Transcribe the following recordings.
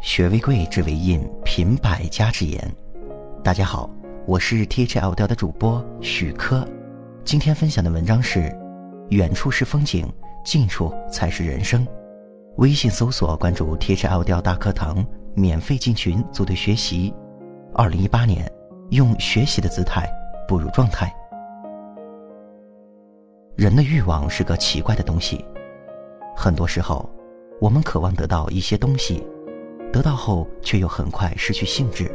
学为贵，知为印，品百家之言。大家好，我是 THL 调的主播许科。今天分享的文章是：远处是风景，近处才是人生。微信搜索关注 THL 调大课堂，免费进群组队学习。二零一八年，用学习的姿态步入状态。人的欲望是个奇怪的东西，很多时候，我们渴望得到一些东西。得到后，却又很快失去兴致。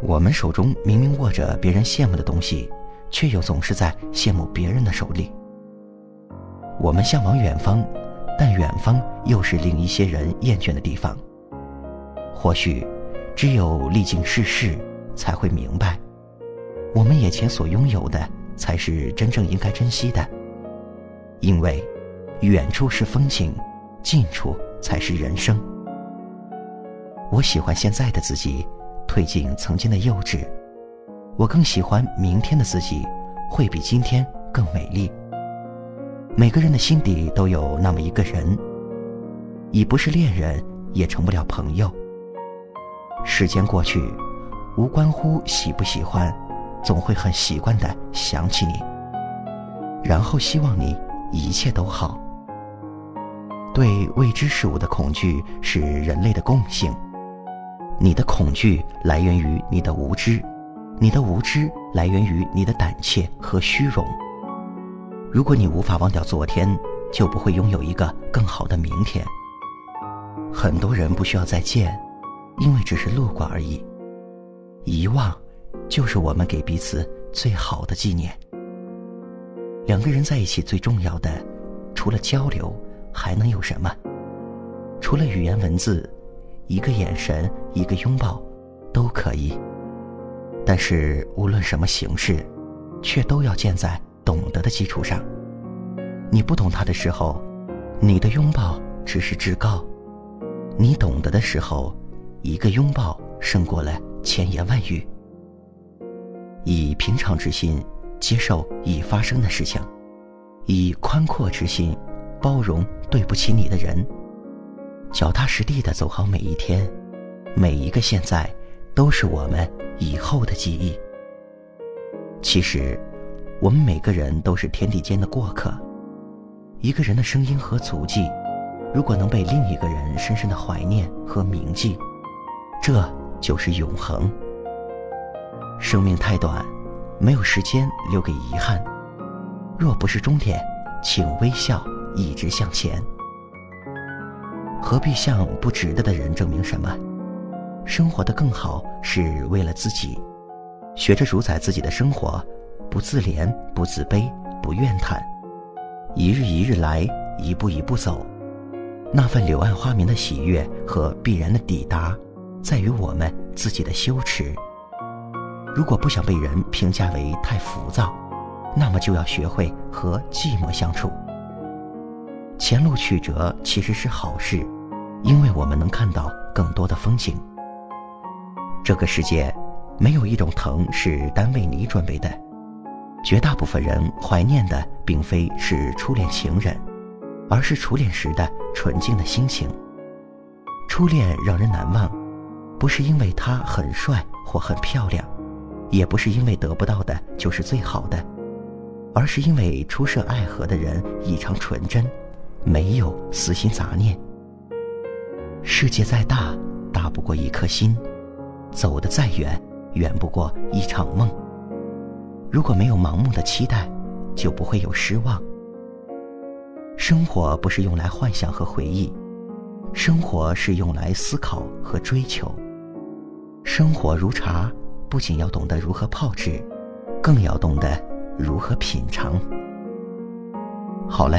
我们手中明明握着别人羡慕的东西，却又总是在羡慕别人的手里。我们向往远方，但远方又是令一些人厌倦的地方。或许，只有历经世事，才会明白，我们眼前所拥有的，才是真正应该珍惜的。因为，远处是风景，近处才是人生。我喜欢现在的自己，褪尽曾经的幼稚。我更喜欢明天的自己，会比今天更美丽。每个人的心底都有那么一个人，已不是恋人，也成不了朋友。时间过去，无关乎喜不喜欢，总会很习惯的想起你，然后希望你一切都好。对未知事物的恐惧是人类的共性。你的恐惧来源于你的无知，你的无知来源于你的胆怯和虚荣。如果你无法忘掉昨天，就不会拥有一个更好的明天。很多人不需要再见，因为只是路过而已。遗忘，就是我们给彼此最好的纪念。两个人在一起最重要的，除了交流，还能有什么？除了语言文字。一个眼神，一个拥抱，都可以。但是无论什么形式，却都要建在懂得的基础上。你不懂他的时候，你的拥抱只是至高；你懂得的时候，一个拥抱胜过了千言万语。以平常之心接受已发生的事情，以宽阔之心包容对不起你的人。脚踏实地的走好每一天，每一个现在，都是我们以后的记忆。其实，我们每个人都是天地间的过客。一个人的声音和足迹，如果能被另一个人深深的怀念和铭记，这就是永恒。生命太短，没有时间留给遗憾。若不是终点，请微笑，一直向前。何必向不值得的人证明什么？生活的更好是为了自己，学着主宰自己的生活，不自怜，不自卑，不怨叹，一日一日来，一步一步走。那份柳暗花明的喜悦和必然的抵达，在于我们自己的羞耻。如果不想被人评价为太浮躁，那么就要学会和寂寞相处。前路曲折其实是好事，因为我们能看到更多的风景。这个世界，没有一种疼是单为你准备的。绝大部分人怀念的并非是初恋情人，而是初恋时的纯净的心情。初恋让人难忘，不是因为他很帅或很漂亮，也不是因为得不到的就是最好的，而是因为初涉爱河的人异常纯真。没有私心杂念。世界再大，大不过一颗心；走得再远，远不过一场梦。如果没有盲目的期待，就不会有失望。生活不是用来幻想和回忆，生活是用来思考和追求。生活如茶，不仅要懂得如何泡制，更要懂得如何品尝。好了。